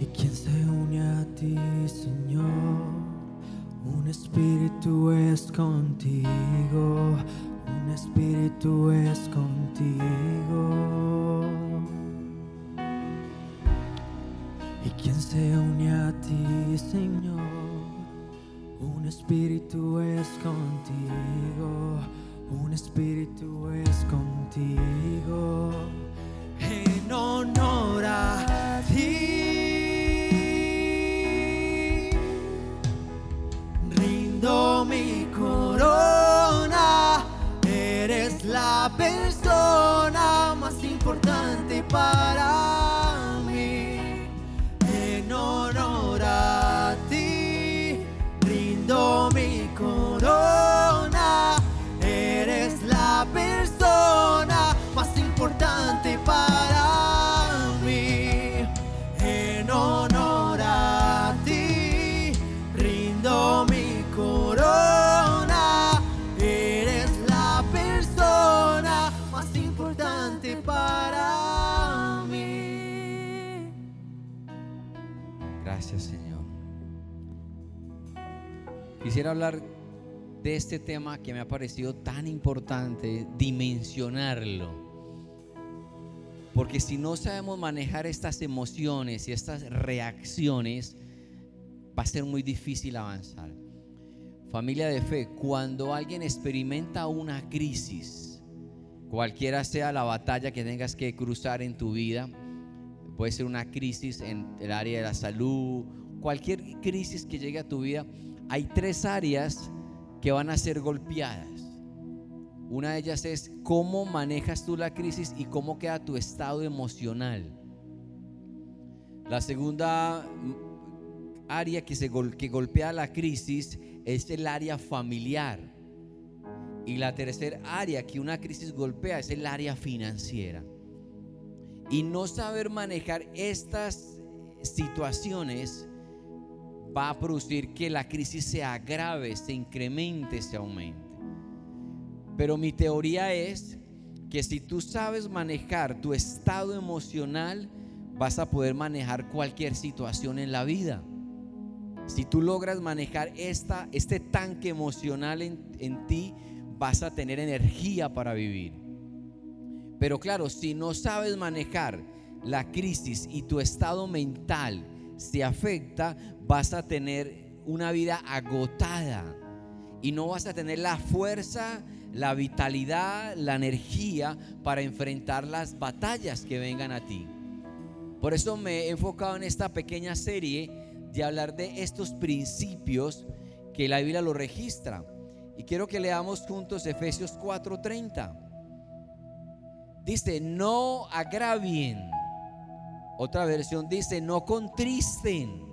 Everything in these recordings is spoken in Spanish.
¿Y quién se une a ti, Señor? Un espíritu es contigo, un espíritu es contigo. ¿Y quién se une a ti, Señor? Un espíritu es contigo, un espíritu es contigo. En honor a ti, persona más importante para Quisiera hablar de este tema que me ha parecido tan importante, dimensionarlo. Porque si no sabemos manejar estas emociones y estas reacciones, va a ser muy difícil avanzar. Familia de fe, cuando alguien experimenta una crisis, cualquiera sea la batalla que tengas que cruzar en tu vida, puede ser una crisis en el área de la salud, cualquier crisis que llegue a tu vida, hay tres áreas que van a ser golpeadas. Una de ellas es cómo manejas tú la crisis y cómo queda tu estado emocional. La segunda área que, se que golpea la crisis es el área familiar. Y la tercera área que una crisis golpea es el área financiera. Y no saber manejar estas situaciones va a producir que la crisis se agrave, se incremente, se aumente. Pero mi teoría es que si tú sabes manejar tu estado emocional, vas a poder manejar cualquier situación en la vida. Si tú logras manejar esta, este tanque emocional en, en ti, vas a tener energía para vivir. Pero claro, si no sabes manejar la crisis y tu estado mental se afecta, vas a tener una vida agotada y no vas a tener la fuerza, la vitalidad, la energía para enfrentar las batallas que vengan a ti. Por eso me he enfocado en esta pequeña serie de hablar de estos principios que la Biblia lo registra. Y quiero que leamos juntos Efesios 4:30. Dice, no agravien. Otra versión dice, no contristen,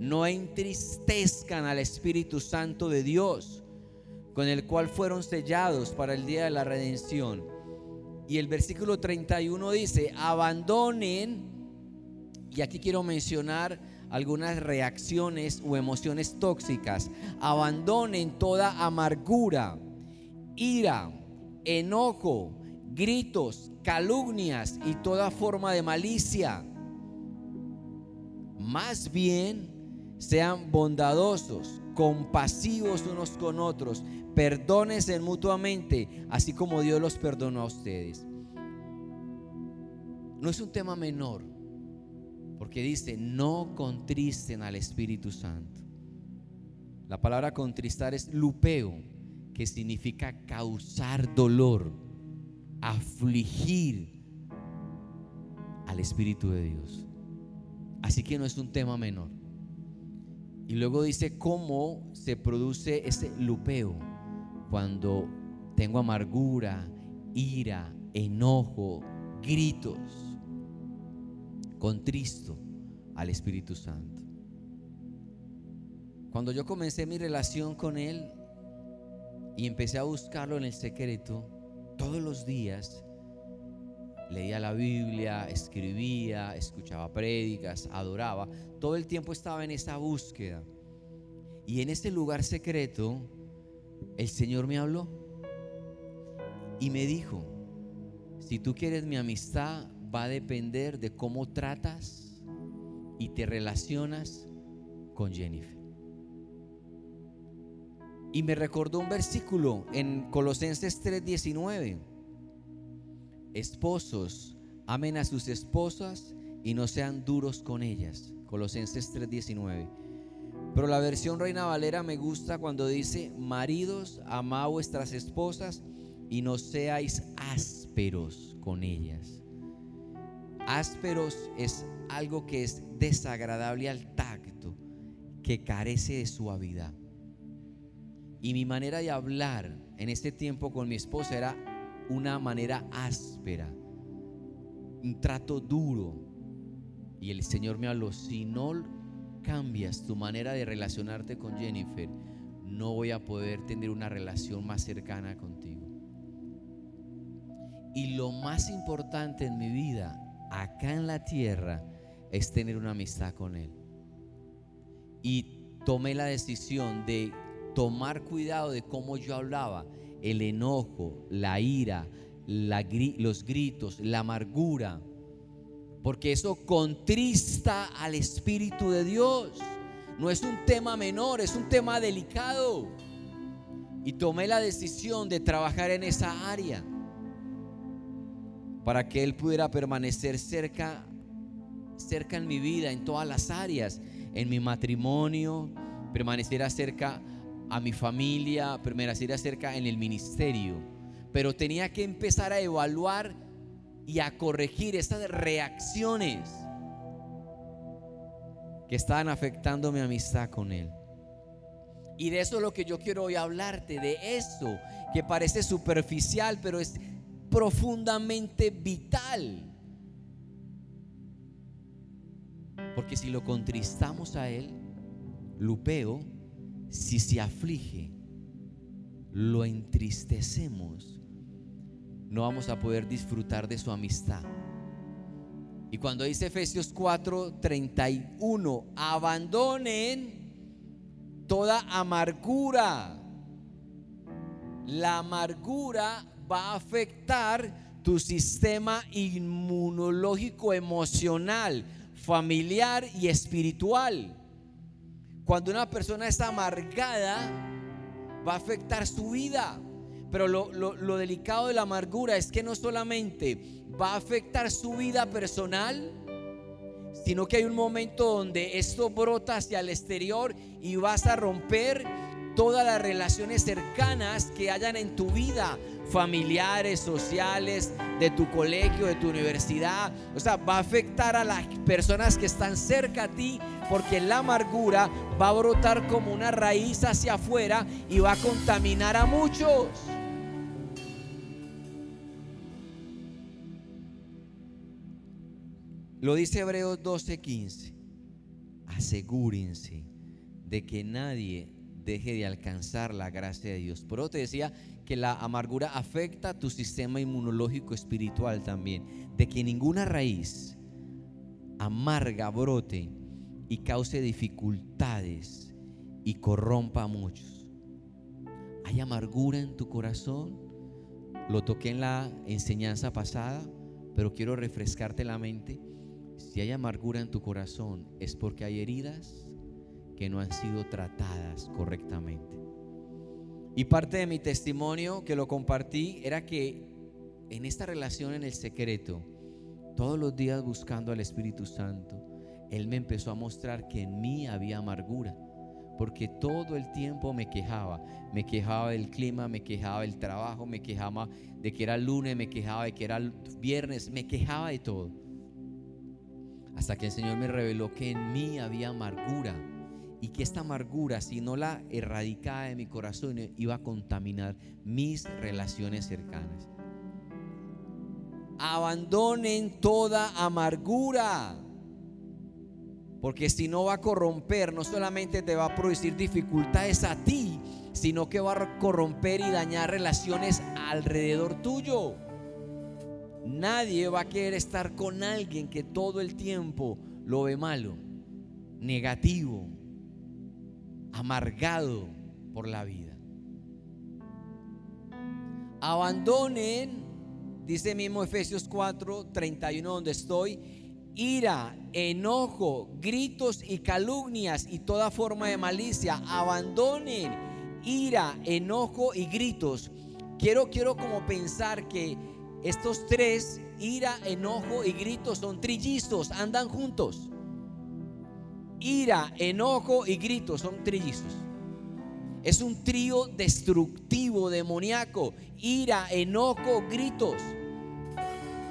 no entristezcan al Espíritu Santo de Dios, con el cual fueron sellados para el día de la redención. Y el versículo 31 dice, abandonen, y aquí quiero mencionar algunas reacciones o emociones tóxicas, abandonen toda amargura, ira, enojo, gritos, calumnias y toda forma de malicia. Más bien sean bondadosos, compasivos unos con otros, perdónense mutuamente, así como Dios los perdonó a ustedes. No es un tema menor, porque dice, no contristen al Espíritu Santo. La palabra contristar es lupeo, que significa causar dolor, afligir al Espíritu de Dios. Así que no es un tema menor. Y luego dice cómo se produce ese lupeo cuando tengo amargura, ira, enojo, gritos, contristo al Espíritu Santo. Cuando yo comencé mi relación con Él y empecé a buscarlo en el secreto, todos los días leía la Biblia, escribía, escuchaba prédicas, adoraba. Todo el tiempo estaba en esa búsqueda. Y en este lugar secreto, el Señor me habló y me dijo, si tú quieres mi amistad, va a depender de cómo tratas y te relacionas con Jennifer. Y me recordó un versículo en Colosenses 3:19. Esposos, amen a sus esposas y no sean duros con ellas. Colosenses 3:19. Pero la versión Reina Valera me gusta cuando dice, maridos, amad vuestras esposas y no seáis ásperos con ellas. Ásperos es algo que es desagradable al tacto, que carece de suavidad. Y mi manera de hablar en este tiempo con mi esposa era una manera áspera, un trato duro. Y el Señor me habló, si no cambias tu manera de relacionarte con Jennifer, no voy a poder tener una relación más cercana contigo. Y lo más importante en mi vida, acá en la tierra, es tener una amistad con Él. Y tomé la decisión de tomar cuidado de cómo yo hablaba, el enojo, la ira, los gritos, la amargura, porque eso contrista al Espíritu de Dios. No es un tema menor, es un tema delicado. Y tomé la decisión de trabajar en esa área para que Él pudiera permanecer cerca, cerca en mi vida, en todas las áreas, en mi matrimonio, permaneciera cerca a mi familia, permanecer acerca en el ministerio. Pero tenía que empezar a evaluar y a corregir estas reacciones que estaban afectando mi amistad con Él. Y de eso es lo que yo quiero hoy hablarte, de eso que parece superficial, pero es profundamente vital. Porque si lo contristamos a Él, Lupeo, si se aflige, lo entristecemos, no vamos a poder disfrutar de su amistad. Y cuando dice Efesios 4, 31, abandonen toda amargura. La amargura va a afectar tu sistema inmunológico emocional, familiar y espiritual. Cuando una persona está amargada, va a afectar su vida. Pero lo, delicado de la amargura es que no solamente va a afectar su vida personal, sino que hay un momento donde esto brota hacia el exterior y vas a romper todas las relaciones cercanas que hayan en tu vida, familiares, sociales, de tu colegio, de tu universidad. O sea, va a afectar a las personas que están cerca a ti porque la amargura va a brotar como una raíz hacia afuera y va a contaminar a muchos. Lo dice Hebreos 12:15. Asegúrense de que nadie deje de alcanzar la gracia de Dios. Por eso te decía que la amargura afecta tu sistema inmunológico espiritual también. De que ninguna raíz amarga brote y cause dificultades y corrompa a muchos. ¿Hay amargura en tu corazón? Lo toqué en la enseñanza pasada, pero quiero refrescarte la mente. Si hay amargura en tu corazón es porque hay heridas que no han sido tratadas correctamente. Y parte de mi testimonio que lo compartí era que en esta relación en el secreto, todos los días buscando al Espíritu Santo, él me empezó a mostrar que en mí había amargura, porque todo el tiempo me quejaba, me quejaba del clima, me quejaba del trabajo, me quejaba de que era lunes, me quejaba de que era viernes, me quejaba de todo. Hasta que el Señor me reveló que en mí había amargura y que esta amargura, si no la erradicaba de mi corazón, iba a contaminar mis relaciones cercanas. Abandonen toda amargura. Porque si no va a corromper, no solamente te va a producir dificultades a ti, sino que va a corromper y dañar relaciones alrededor tuyo. Nadie va a querer estar con alguien que todo el tiempo lo ve malo, negativo, amargado por la vida. Abandonen, dice mismo Efesios 4, 31, donde estoy, ira, enojo, gritos y calumnias y toda forma de malicia. Abandonen ira, enojo y gritos. Quiero, quiero como pensar que estos tres, ira, enojo y gritos, son trillizos, andan juntos. Ira, enojo y gritos son trillizos. Es un trío destructivo, demoníaco. Ira, enojo, gritos.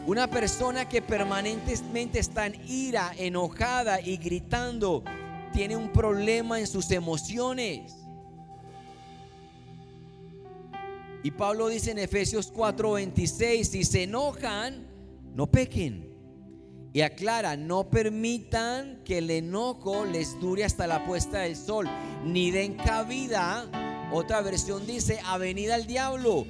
Una persona que permanentemente está en ira, enojada y gritando, tiene un problema en sus emociones. Y Pablo dice en Efesios 4:26, si se enojan, no pequen. Y aclara, no permitan que el enojo les dure hasta la puesta del sol, ni den cabida. Otra versión dice, avenida al diablo.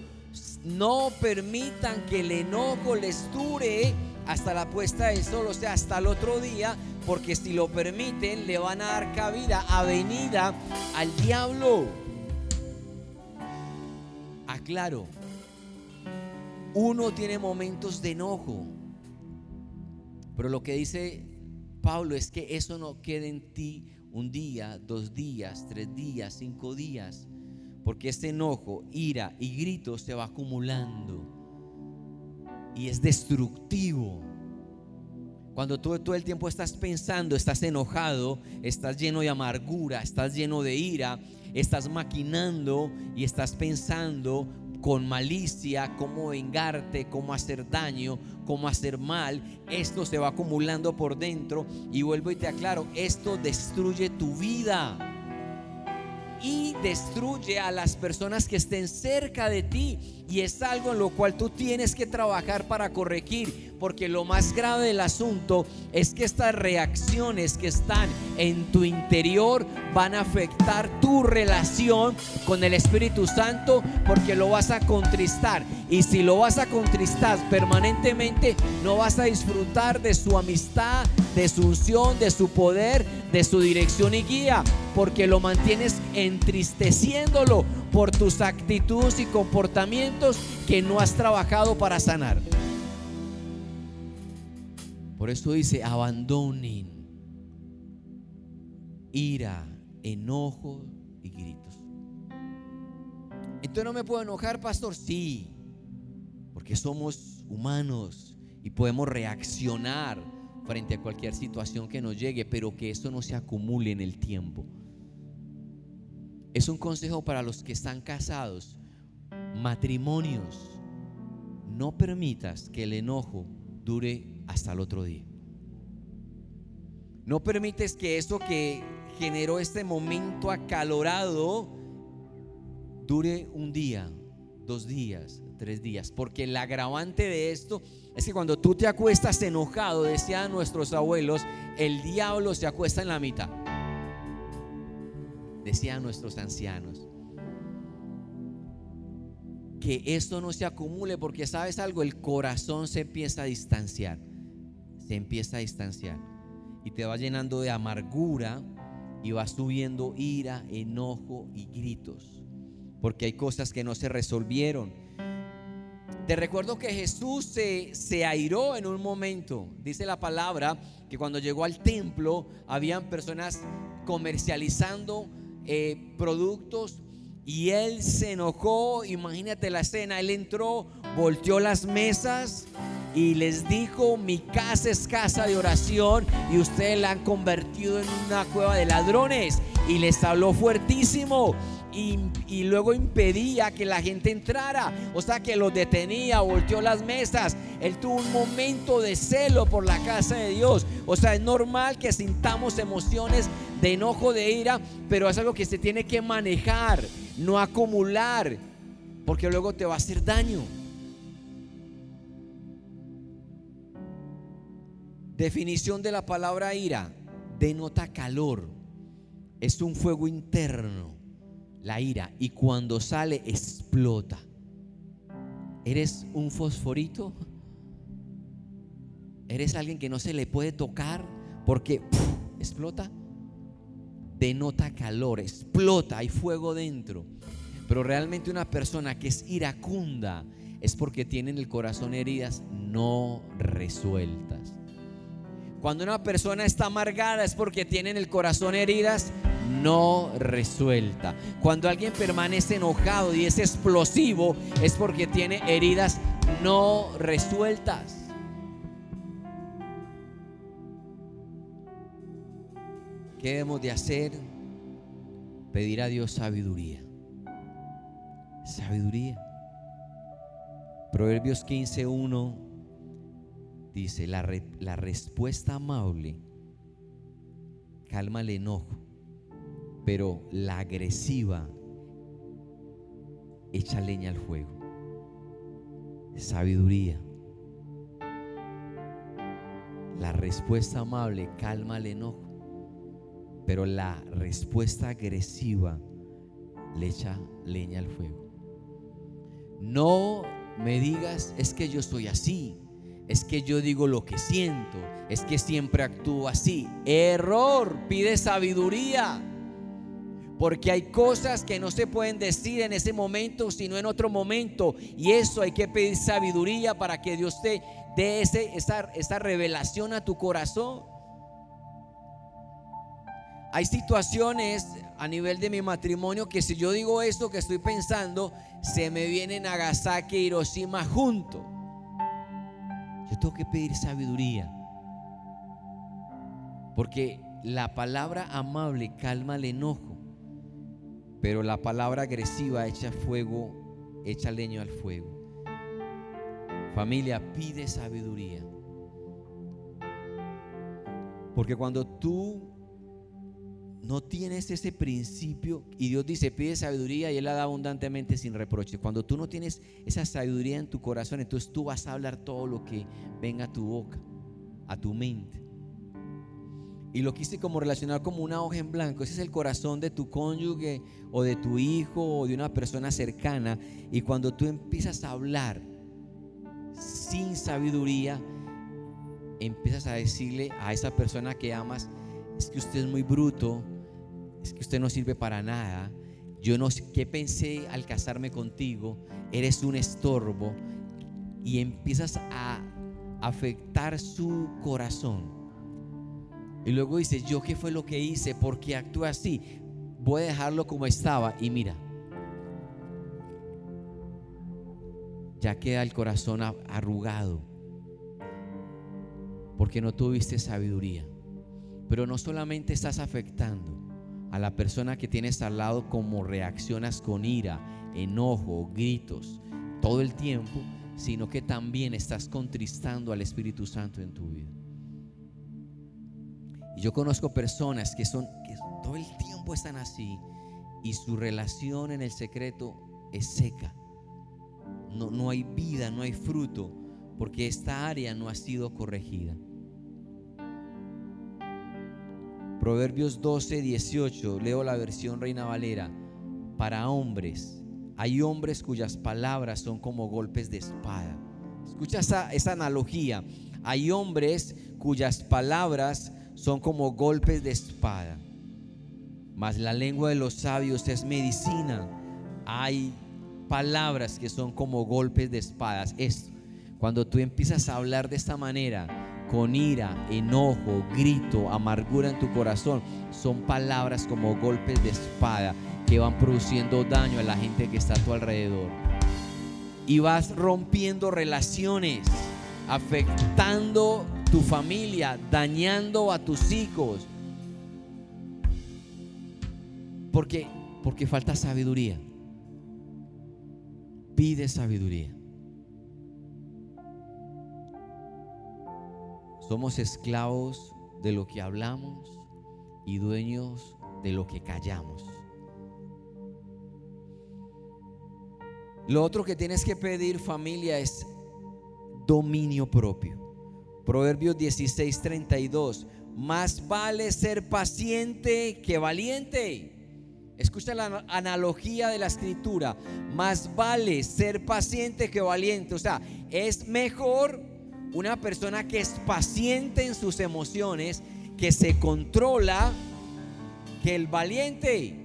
No permitan que el enojo les dure hasta la puesta del sol, o sea, hasta el otro día, porque si lo permiten, le van a dar cabida, avenida al diablo. Aclaro, uno tiene momentos de enojo, pero lo que dice Pablo es que eso no quede en ti un día, dos días, tres días, cinco días, porque este enojo, ira y grito se va acumulando y es destructivo. Cuando tú todo el tiempo estás pensando, estás enojado, estás lleno de amargura, estás lleno de ira, estás maquinando y estás pensando con malicia cómo vengarte, cómo hacer daño, cómo hacer mal, esto se va acumulando por dentro. Y vuelvo y te aclaro, esto destruye tu vida y destruye a las personas que estén cerca de ti. Y es algo en lo cual tú tienes que trabajar para corregir. Porque lo más grave del asunto es que estas reacciones que están en tu interior van a afectar tu relación con el Espíritu Santo porque lo vas a contristar. Y si lo vas a contristar permanentemente, no vas a disfrutar de su amistad, de su unción, de su poder, de su dirección y guía. Porque lo mantienes entristeciéndolo por tus actitudes y comportamientos que no has trabajado para sanar. Por eso dice, abandonen ira, enojo y gritos. Entonces no me puedo enojar, pastor. Sí, porque somos humanos y podemos reaccionar frente a cualquier situación que nos llegue, pero que esto no se acumule en el tiempo. Es un consejo para los que están casados, matrimonios. No permitas que el enojo dure hasta el otro día. No permites que eso que generó este momento acalorado dure un día, dos días, tres días. Porque el agravante de esto es que cuando tú te acuestas enojado, decían nuestros abuelos, el diablo se acuesta en la mitad. Decían nuestros ancianos. Que esto no se acumule porque sabes algo, el corazón se empieza a distanciar se empieza a distanciar y te va llenando de amargura y va subiendo ira, enojo y gritos, porque hay cosas que no se resolvieron. Te recuerdo que Jesús se, se airó en un momento. Dice la palabra que cuando llegó al templo habían personas comercializando eh, productos y él se enojó. Imagínate la escena. Él entró, volteó las mesas y les dijo, mi casa es casa de oración y ustedes la han convertido en una cueva de ladrones. Y les habló fuertísimo. Y, luego impedía que la gente entrara, o sea que los detenía, volteó las mesas. Él tuvo un momento de celo por la casa de Dios. O sea, es normal que sintamos emociones de enojo, de ira, pero es algo que se tiene que manejar, no acumular, porque luego te va a hacer daño. Definición de la palabra ira. Denota calor. Es un fuego interno. La ira. Y cuando sale explota. ¿Eres un fosforito? ¿Eres alguien que no se le puede tocar porque explota? Denota calor, explota, hay fuego dentro. Pero realmente una persona que es iracunda es porque tiene en el corazón heridas no resueltas. Cuando una persona está amargada es porque tiene en el corazón heridas no resuelta. Cuando alguien permanece enojado y es explosivo es porque tiene heridas no resueltas. ¿Qué debemos de hacer? Pedir a Dios sabiduría. Sabiduría. Proverbios 15.1 dice, la, la respuesta amable calma el enojo, pero la agresiva echa leña al fuego. Sabiduría. La respuesta amable calma el enojo, pero la respuesta agresiva le echa leña al fuego. No me digas, es que yo soy así, es que yo digo lo que siento, es que siempre actúo así. Error, pide sabiduría. Porque hay cosas que no se pueden decir en ese momento, sino en otro momento. Y eso hay que pedir sabiduría para que Dios te dé ese, esa, revelación a tu corazón. Hay situaciones a nivel de mi matrimonio que si yo digo esto que estoy pensando, se me viene Nagasaki e Hiroshima junto. Yo tengo que pedir sabiduría. Porque la palabra amable calma el enojo, pero la palabra agresiva echa fuego, echa leño al fuego. Familia, pide sabiduría. Porque cuando tú no tienes ese principio y Dios dice, pide sabiduría y Él la da abundantemente sin reproche. Cuando tú no tienes esa sabiduría en tu corazón, entonces tú vas a hablar todo lo que venga a tu boca, a tu mente. Y lo quise como relacionar como una hoja en blanco. Ese es el corazón de tu cónyuge o de tu hijo o de una persona cercana. Y cuando tú empiezas a hablar sin sabiduría, empiezas a decirle a esa persona que amas, es que usted es muy bruto, que usted no sirve para nada, yo no sé qué pensé al casarme contigo, eres un estorbo. Y empiezas a afectar su corazón. Y luego dices, yo qué fue lo que hice, por qué actúa así, voy a dejarlo como estaba. Y mira, ya queda el corazón arrugado. Porque no tuviste sabiduría. Pero no solamente estás afectando a la persona que tienes al lado como reaccionas con ira, enojo, gritos, todo el tiempo, sino que también estás contristando al Espíritu Santo en tu vida. Y yo conozco personas que son que todo el tiempo están así y su relación en el secreto es seca. No, no hay vida, no hay fruto, porque esta área no ha sido corregida. Proverbios 12, 18, leo la versión Reina Valera. Para hombres, hay hombres cuyas palabras son como golpes de espada. Escucha esa, esa analogía. Hay hombres cuyas palabras son como golpes de espada. Mas la lengua de los sabios es medicina. Hay palabras que son como golpes de espadas. Esto, cuando tú empiezas a hablar de esta manera, con ira, enojo, grito, amargura en tu corazón, son palabras como golpes de espada que van produciendo daño a la gente que está a tu alrededor. Y vas rompiendo relaciones, afectando tu familia, dañando a tus hijos. Porque porque falta sabiduría. Pide sabiduría. Somos esclavos de lo que hablamos y dueños de lo que callamos. Lo otro que tienes que pedir familia es dominio propio. Proverbios 16, 32. Más vale ser paciente que valiente. Escucha la analogía de la escritura. Más vale ser paciente que valiente. O sea, es mejor una persona que es paciente en sus emociones, que se controla, que el valiente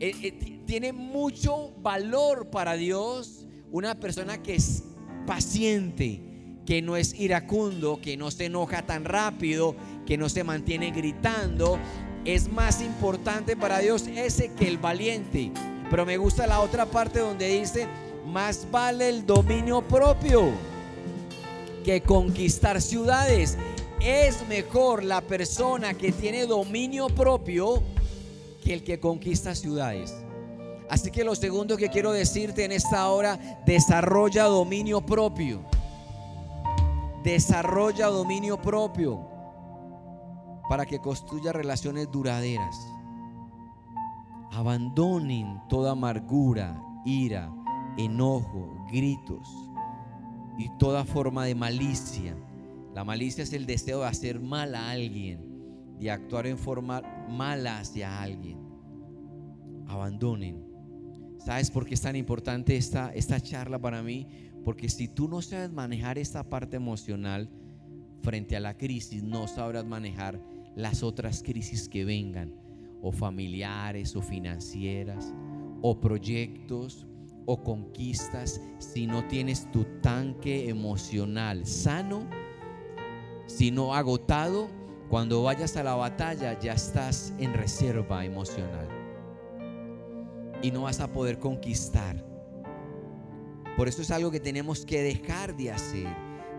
eh, eh, tiene mucho valor para Dios. Una persona que es paciente, que no es iracundo, que no se enoja tan rápido, que no se mantiene gritando, es más importante para Dios ese que el valiente. Pero me gusta la otra parte donde dice, más vale el dominio propio que conquistar ciudades. Es mejor la persona que tiene dominio propio que el que conquista ciudades. Así que lo segundo que quiero decirte en esta hora, desarrolla dominio propio. Desarrolla dominio propio para que construya relaciones duraderas. Abandonen toda amargura, ira, enojo, gritos y toda forma de malicia. La malicia es el deseo de hacer mal a alguien, de actuar en forma mala hacia alguien. Abandonen. ¿Sabes por qué es tan importante esta, esta charla para mí? Porque si tú no sabes manejar esta parte emocional frente a la crisis, no sabrás manejar las otras crisis que vengan, o familiares, o financieras, o proyectos, o conquistas, si no tienes tu tanque emocional sano, si no agotado, cuando vayas a la batalla ya estás en reserva emocional y no vas a poder conquistar. Por eso es algo que tenemos que dejar de hacer,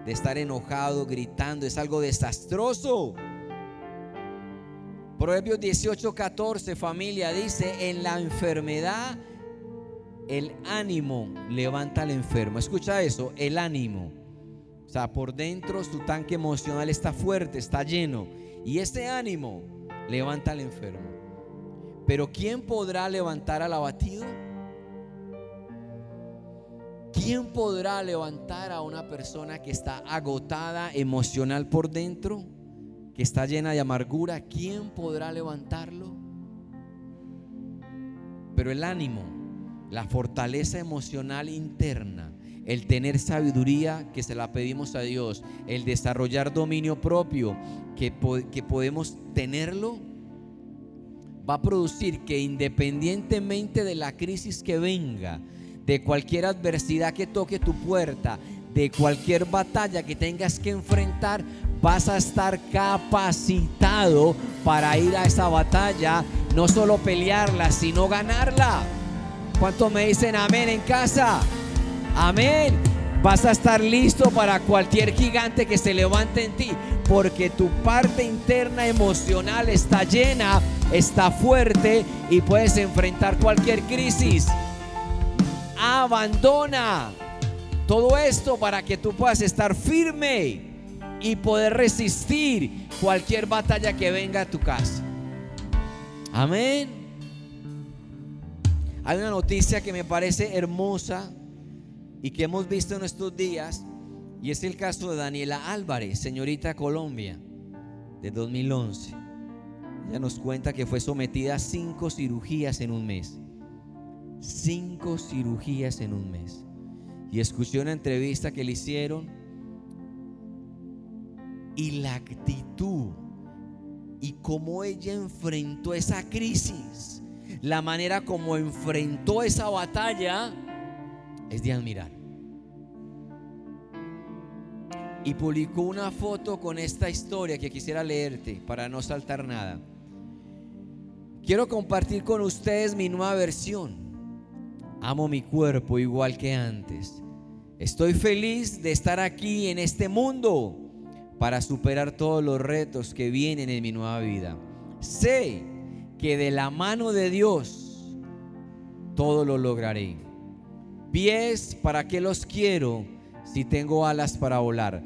de estar enojado, gritando, es algo desastroso. Proverbios 18, 14, familia, dice, en la enfermedad el ánimo levanta al enfermo. Escucha eso, el ánimo. O sea, por dentro su tanque emocional está fuerte, está lleno. Y ese ánimo levanta al enfermo. Pero ¿quién podrá levantar al abatido? ¿Quién podrá levantar a una persona que está agotada emocional por dentro? Que está llena de amargura. ¿Quién podrá levantarlo? Pero el ánimo, la fortaleza emocional interna, el tener sabiduría que se la pedimos a Dios, el desarrollar dominio propio que, que podemos tenerlo, va a producir que independientemente de la crisis que venga, de cualquier adversidad que toque tu puerta, de cualquier batalla que tengas que enfrentar, vas a estar capacitado para ir a esa batalla, no solo pelearla, sino ganarla. ¿Cuántos me dicen amén en casa? Amén. Vas a estar listo para cualquier gigante que se levante en ti, porque tu parte interna emocional está llena está fuerte y puedes enfrentar cualquier crisis. Abandona todo esto para que tú puedas estar firme y poder resistir cualquier batalla que venga a tu casa. Amén. Hay una noticia que me parece hermosa y que hemos visto en estos días y es el caso de Daniela Álvarez, señorita Colombia, de 2011. Ella nos cuenta que fue sometida a cinco cirugías en un mes. Cinco cirugías en un mes. Y escuché una entrevista que le hicieron y la actitud y cómo ella enfrentó esa crisis, la manera como enfrentó esa batalla, es de admirar. Y publicó una foto con esta historia que quisiera leerte para no saltar nada. Quiero compartir con ustedes mi nueva versión. Amo mi cuerpo igual que antes. Estoy feliz de estar aquí en este mundo para superar todos los retos que vienen en mi nueva vida. Sé que de la mano de Dios todo lo lograré. Pies, ¿para qué los quiero si tengo alas para volar?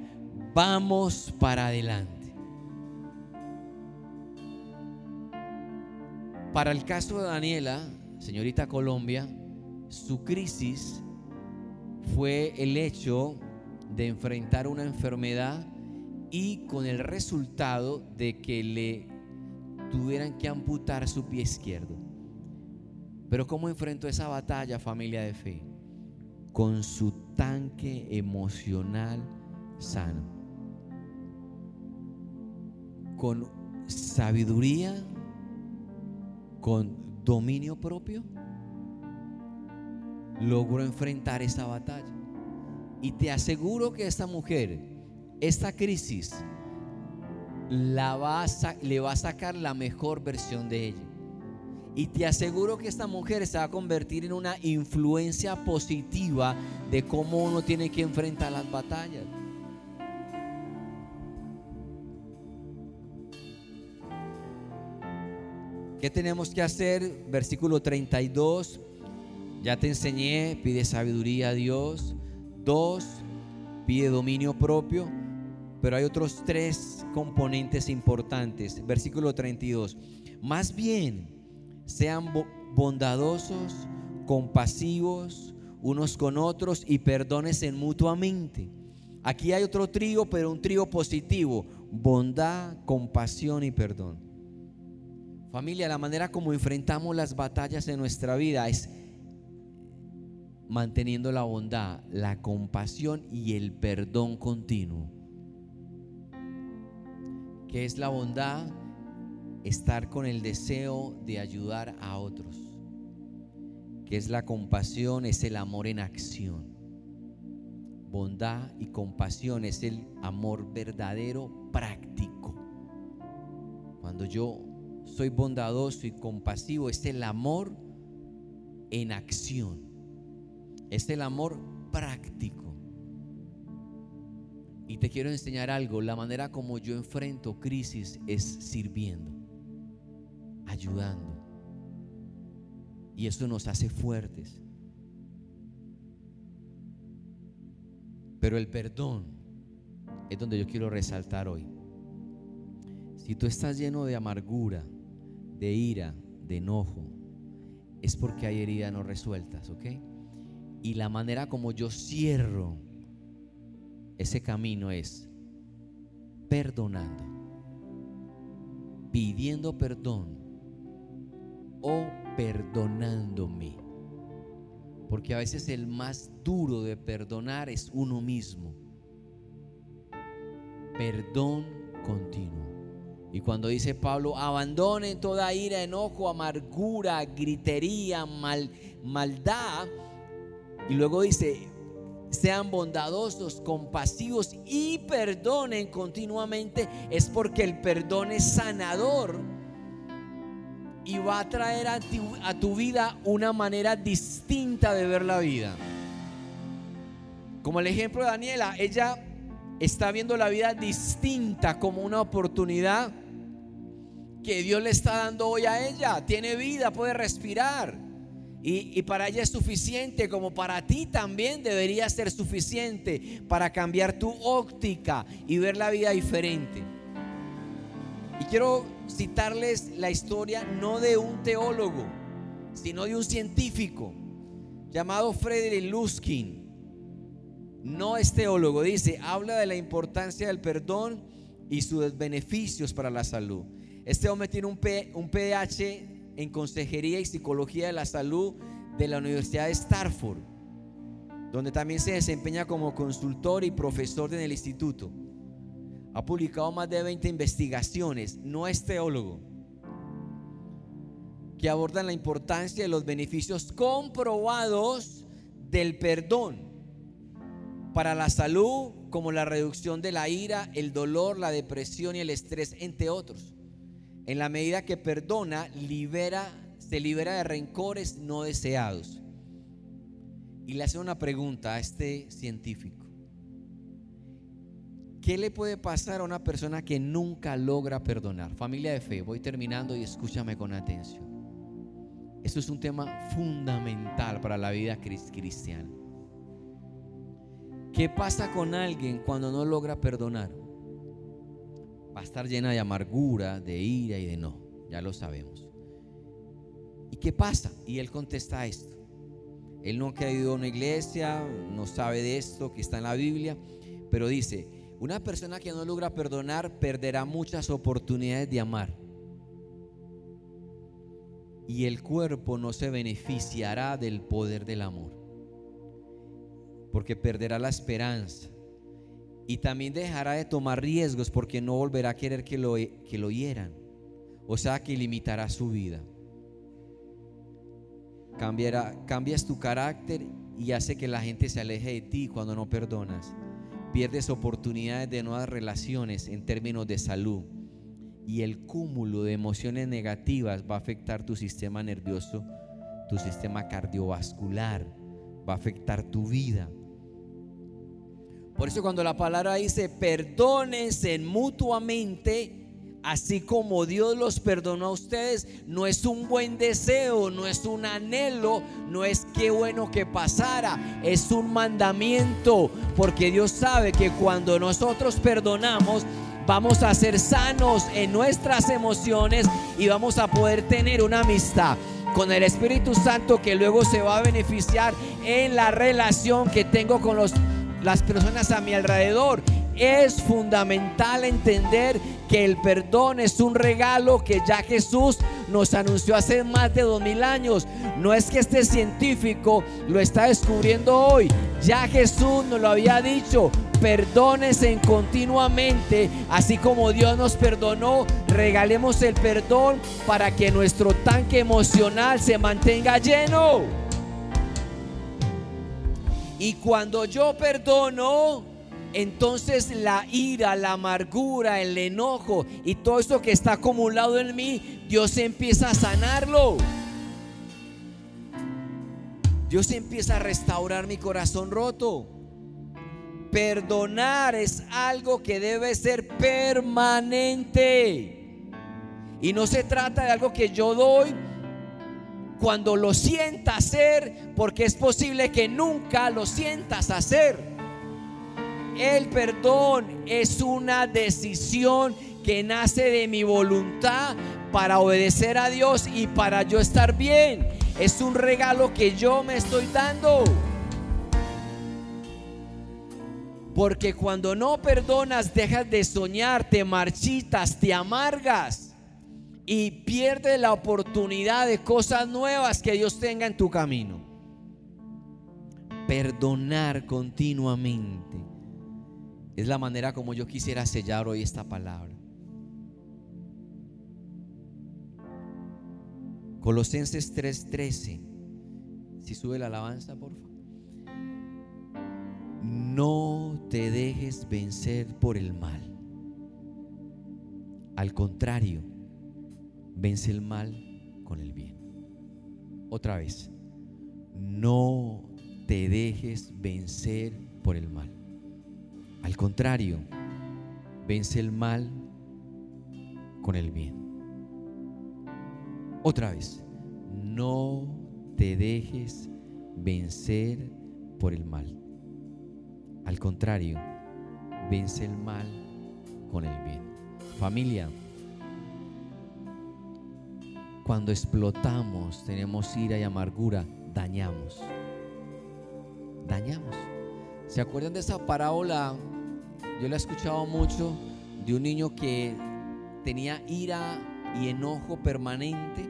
Vamos para adelante. Para el caso de Daniela, señorita Colombia, su crisis fue el hecho de enfrentar una enfermedad y con el resultado de que le tuvieran que amputar su pie izquierdo. Pero ¿cómo enfrentó esa batalla familia de fe? Con su tanque emocional sano. Con sabiduría con dominio propio, logró enfrentar esa batalla. Y te aseguro que esta mujer, esta crisis, la va a le va a sacar la mejor versión de ella. Y te aseguro que esta mujer se va a convertir en una influencia positiva de cómo uno tiene que enfrentar las batallas. ¿Qué tenemos que hacer? Versículo 32. Ya te enseñé, pide sabiduría a Dios. Dos, pide dominio propio. Pero hay otros tres componentes importantes. Versículo 32. Más bien, sean bo- bondadosos, compasivos unos con otros y perdónense mutuamente. Aquí hay otro trío, pero un trío positivo. Bondad, compasión y perdón. Familia, la manera como enfrentamos las batallas en nuestra vida es manteniendo la bondad, la compasión y el perdón continuo. ¿Qué es la bondad? Estar con el deseo de ayudar a otros. ¿Qué es la compasión? Es el amor en acción. Bondad y compasión es el amor verdadero práctico. Cuando yo soy bondadoso y compasivo, es el amor en acción. Es el amor práctico. Y te quiero enseñar algo. La manera como yo enfrento crisis es sirviendo, ayudando. Y eso nos hace fuertes. Pero el perdón es donde yo quiero resaltar hoy. Si tú estás lleno de amargura, de ira, de enojo, es porque hay heridas no resueltas, ¿ok? Y la manera como yo cierro ese camino es perdonando, pidiendo perdón o perdonándome. Porque a veces el más duro de perdonar es uno mismo. Perdón continuo. Y cuando dice Pablo, abandonen toda ira, enojo, amargura, gritería, mal, maldad. Y luego dice, sean bondadosos, compasivos y perdonen continuamente. Es porque el perdón es sanador y va a traer a tu, vida una manera distinta de ver la vida. Como el ejemplo de Daniela, ella está viendo la vida distinta como una oportunidad que Dios le está dando hoy a ella. Tiene vida, puede respirar. Y, para ella es suficiente, como para ti también debería ser suficiente para cambiar tu óptica y ver la vida diferente. Y quiero citarles la historia no de un teólogo, sino de un científico llamado Frederick Luskin. No es teólogo, dice, habla de la importancia del perdón y sus beneficios para la salud. Este hombre tiene un, P, un en Consejería y Psicología de la Salud de la Universidad de Starford, donde también se desempeña como consultor y profesor en el instituto. Ha publicado más de 20 investigaciones, no es teólogo, que abordan la importancia de los beneficios comprobados del perdón para la salud, como la reducción de la ira, el dolor, la depresión y el estrés, entre otros. En la medida que perdona, libera, se libera de rencores no deseados. Y le hace una pregunta a este científico. ¿Qué le puede pasar a una persona que nunca logra perdonar? Familia de fe, voy terminando y escúchame con atención. Esto es un tema fundamental para la vida cristiana. ¿Qué pasa con alguien cuando no logra perdonar? Va a estar llena de amargura, de ira y de no. Ya lo sabemos. ¿Y qué pasa? Y él contesta esto. Él no ha ido a una iglesia, no sabe de esto que está en la Biblia, pero dice, una persona que no logra perdonar perderá muchas oportunidades de amar. Y el cuerpo no se beneficiará del poder del amor. Porque perderá la esperanza. Y también dejará de tomar riesgos porque no volverá a querer que lo, que lo hieran. O sea que limitará su vida. Cambias tu carácter y hace que la gente se aleje de ti cuando no perdonas. Pierdes oportunidades de nuevas relaciones en términos de salud y el cúmulo de emociones negativas va a afectar tu sistema nervioso, tu sistema cardiovascular, va a afectar tu vida. Por eso cuando la palabra dice perdónense mutuamente, así como Dios los perdonó a ustedes, no es un buen deseo, no es un anhelo, no es qué bueno que pasara, es un mandamiento, porque Dios sabe que cuando nosotros perdonamos, vamos a ser sanos en nuestras emociones y vamos a poder tener una amistad con el Espíritu Santo que luego se va a beneficiar en la relación que tengo con los, las personas a mi alrededor. Es fundamental entender que el perdón es un regalo que ya Jesús nos anunció hace más de dos mil años. No es que este científico lo está descubriendo hoy. Ya Jesús nos lo había dicho. Perdónense continuamente, así como Dios nos perdonó. Regalemos el perdón para que nuestro tanque emocional se mantenga lleno. Y cuando yo perdono, entonces la ira, la amargura, el enojo y todo eso que está acumulado en mí, Dios empieza a sanarlo. Dios empieza a restaurar mi corazón roto. Perdonar es algo que debe ser permanente. Y no se trata de algo que yo doy cuando lo sienta hacer, porque es posible que nunca lo sientas hacer. El perdón es una decisión que nace de mi voluntad para obedecer a Dios y para yo estar bien. Es un regalo que yo me estoy dando. Porque cuando no perdonas, dejas de soñar, te marchitas, te amargas y pierdes la oportunidad de cosas nuevas que Dios tenga en tu camino. Perdonar continuamente es la manera como yo quisiera sellar hoy esta palabra. Colosenses 3:13. Si sube la alabanza, por favor. No te dejes vencer por el mal. Al contrario, vence el mal con el bien. Otra vez, no te dejes vencer por el mal. Al contrario, vence el mal con el bien. Otra vez, no te dejes vencer por el mal. Al contrario, vence el mal con el bien. Familia, cuando explotamos, tenemos ira y amargura, dañamos. Dañamos. ¿Se acuerdan de esa parábola yo le he escuchado mucho de un niño que tenía ira y enojo permanente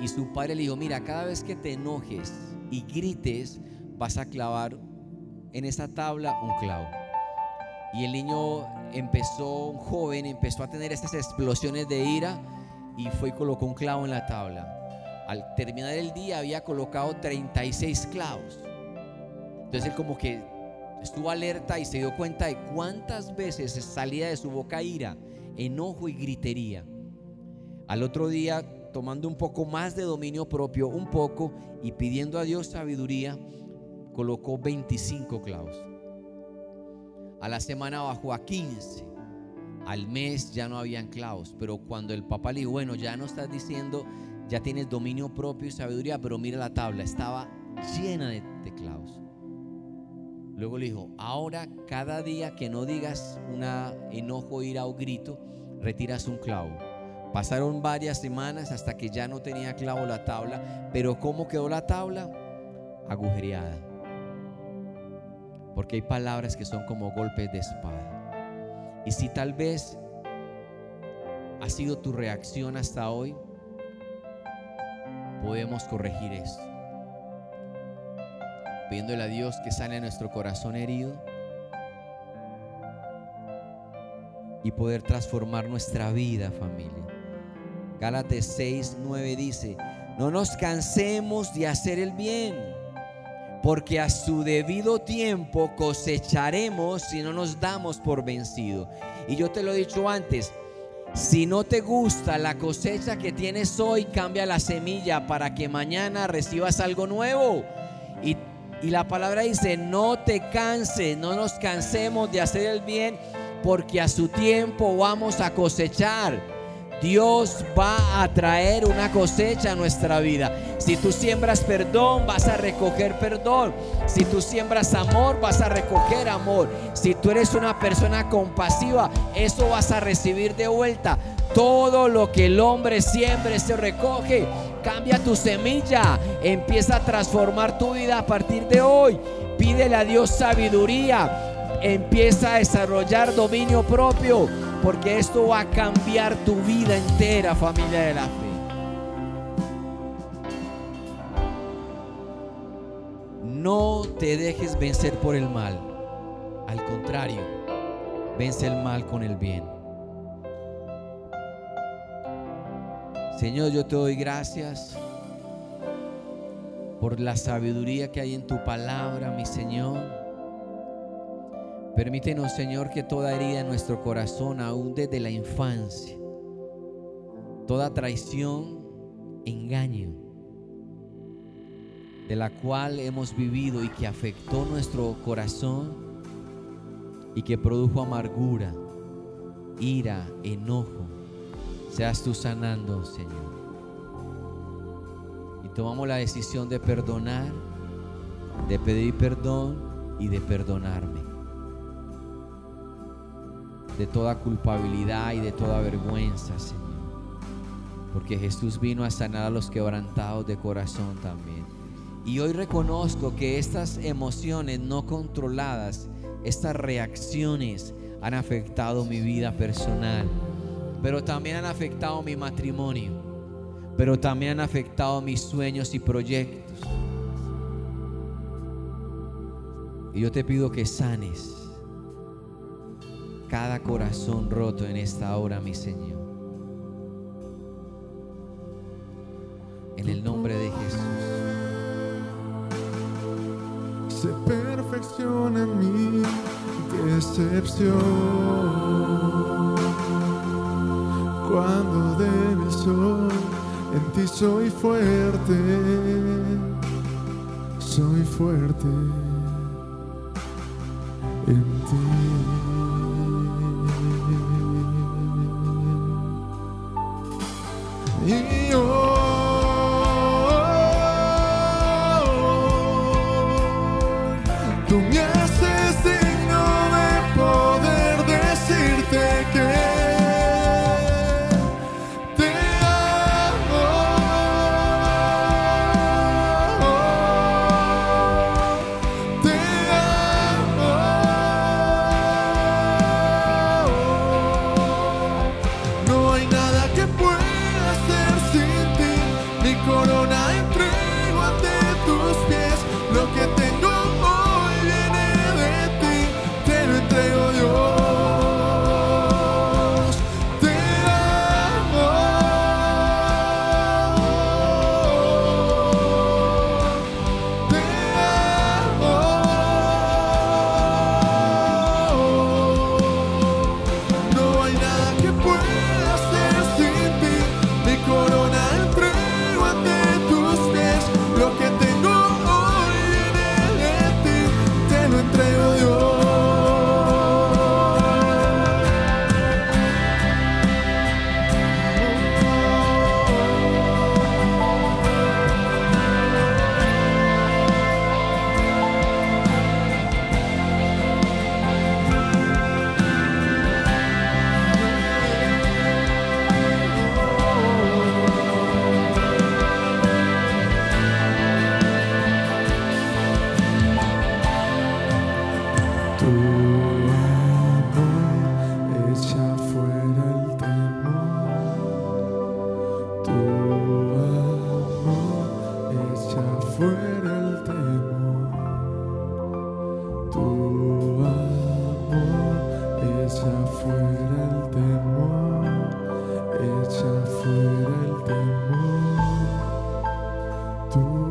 y su padre le dijo, mira, cada vez que te enojes y grites, vas a clavar en esa tabla un clavo. Y el niño empezó, un joven, empezó a tener estas explosiones de ira y fue y colocó un clavo en la tabla. Al terminar el día había colocado 36 clavos. Entonces él como que estuvo alerta y se dio cuenta de cuántas veces salía de su boca ira, enojo y gritería. Al otro día, tomando un poco más de dominio propio, un poco, y pidiendo a Dios sabiduría, colocó 25 clavos. A la semana bajó a 15. Al mes ya no habían clavos. Pero cuando el papá le dijo, bueno, ya no estás diciendo, ya tienes dominio propio y sabiduría, pero mira la tabla, estaba llena de, de clavos. Luego le dijo, ahora cada día que no digas una enojo, ira o grito, retiras un clavo. Pasaron varias semanas hasta que ya no tenía clavo la tabla, pero ¿cómo quedó la tabla? Agujereada. Porque hay palabras que son como golpes de espada. Y si tal vez ha sido tu reacción hasta hoy, podemos corregir esto pidiéndole a Dios que sane nuestro corazón herido y poder transformar nuestra vida, familia. Gálatas 6, 9 dice, no nos cansemos de hacer el bien, porque a su debido tiempo cosecharemos si no nos damos por vencido. Y yo te lo he dicho antes, Si no te gusta la cosecha que tienes hoy, cambia la semilla para que mañana recibas algo nuevo. Y, la palabra dice, no te canses, no nos cansemos de hacer el bien, porque a su tiempo vamos a cosechar. Dios va a traer una cosecha a nuestra vida. Si tú siembras perdón, vas a recoger perdón. Si tú siembras amor, vas a recoger amor. Si tú eres una persona compasiva, eso vas a recibir de vuelta. Todo lo que el hombre siembre se recoge. Cambia tu semilla. Empieza a transformar tu vida a partir de hoy. Pídele a Dios sabiduría. Empieza a desarrollar dominio propio porque esto va a cambiar tu vida entera, familia de la fe. No te dejes vencer por el mal. Al contrario, vence el mal con el bien. Señor, yo te doy gracias por la sabiduría que hay en tu palabra, mi Señor. Permítenos, Señor, que toda herida en nuestro corazón, aún desde la infancia, toda traición, engaño, de la cual hemos vivido y que afectó nuestro corazón y que produjo amargura, ira, enojo, seas tú sanando, Señor. Y tomamos la decisión de perdonar, de pedir perdón y de perdonarme de toda culpabilidad y de toda vergüenza, Señor. Porque Jesús vino a sanar a los quebrantados de corazón también. Y hoy reconozco que estas emociones no controladas, estas reacciones han afectado mi vida personal, pero también han afectado mi matrimonio, pero también han afectado mis sueños y proyectos. Y yo te pido que sanes cada corazón roto en esta hora, mi Señor. En el nombre de Jesús. Se perfecciona en mí decepción. Cuando de sol, en ti soy fuerte. Soy fuerte ждет.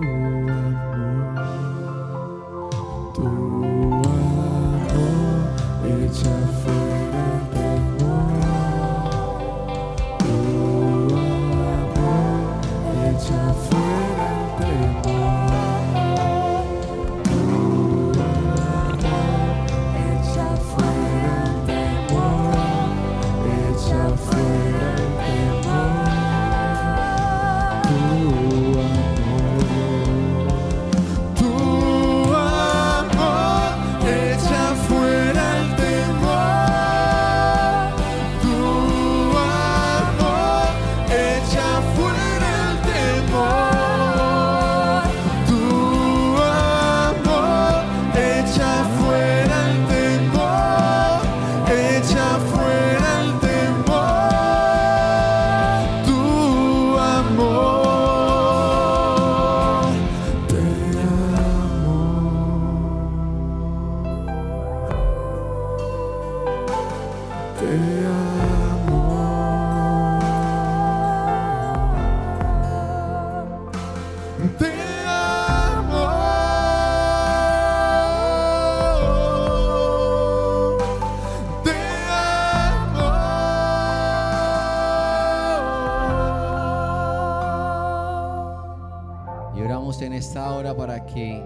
Que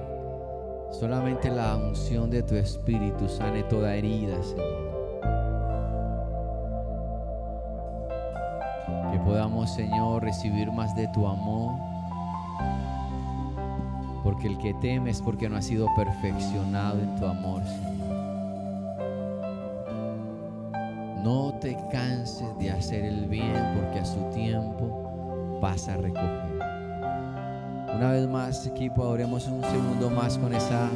solamente la unción de tu Espíritu sane toda herida, Señor. Que podamos, Señor, recibir más de tu amor. Porque el que teme es porque no ha sido perfeccionado en tu amor, Señor. No te canses de hacer el bien porque a su tiempo vas a recoger. Una vez más, equipo, oremos un segundo más con esa,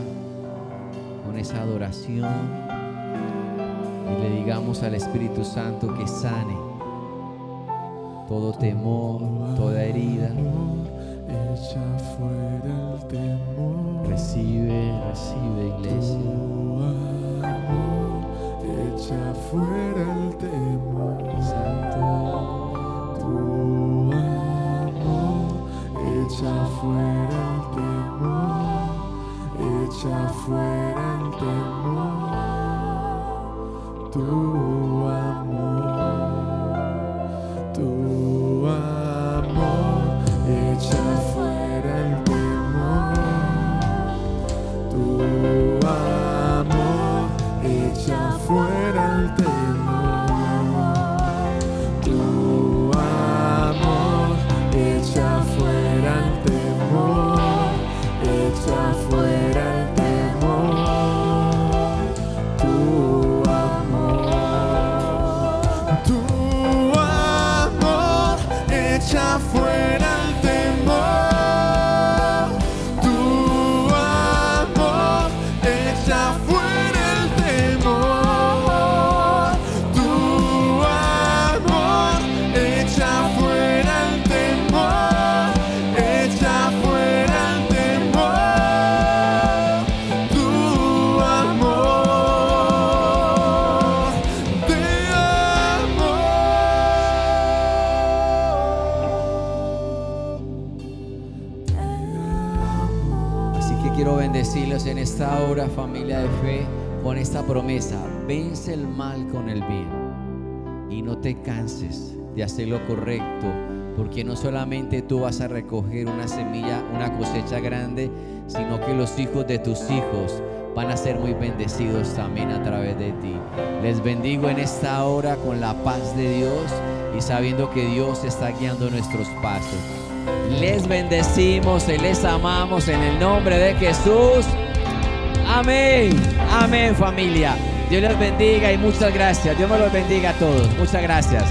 con esa adoración y le digamos al Espíritu Santo que sane todo temor, toda herida. Recibe, recibe, iglesia. Echa fuera el temor. Echa fuera el temor. Echa fuera el temor. Tu Vence el mal con el bien y no te canses de hacer lo correcto, porque no solamente tú vas a recoger una semilla, una cosecha grande, sino que los hijos de tus hijos van a ser muy bendecidos también a través de ti. Les bendigo en esta hora con la paz de Dios y sabiendo que Dios está guiando nuestros pasos. Les bendecimos y les amamos en el nombre de Jesús. Amén. Amén familia. Dios les bendiga y muchas gracias. Dios me los bendiga a todos. Muchas gracias.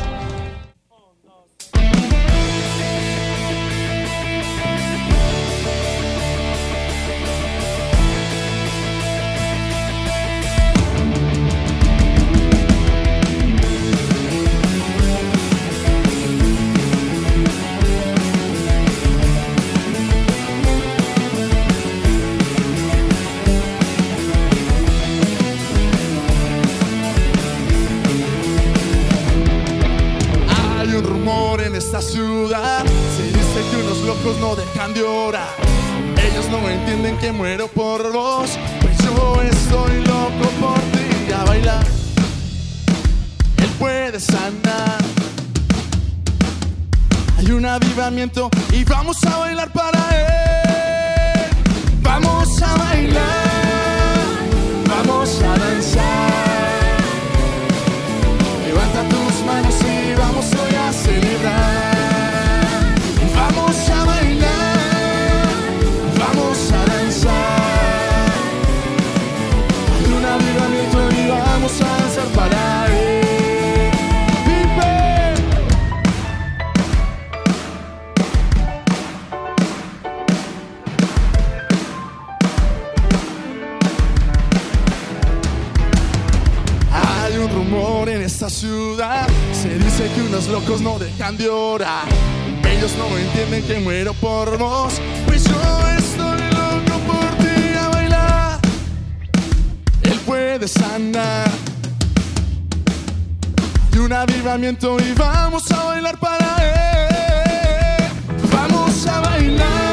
un avivamiento y vamos a bailar para él. Vamos a bailar.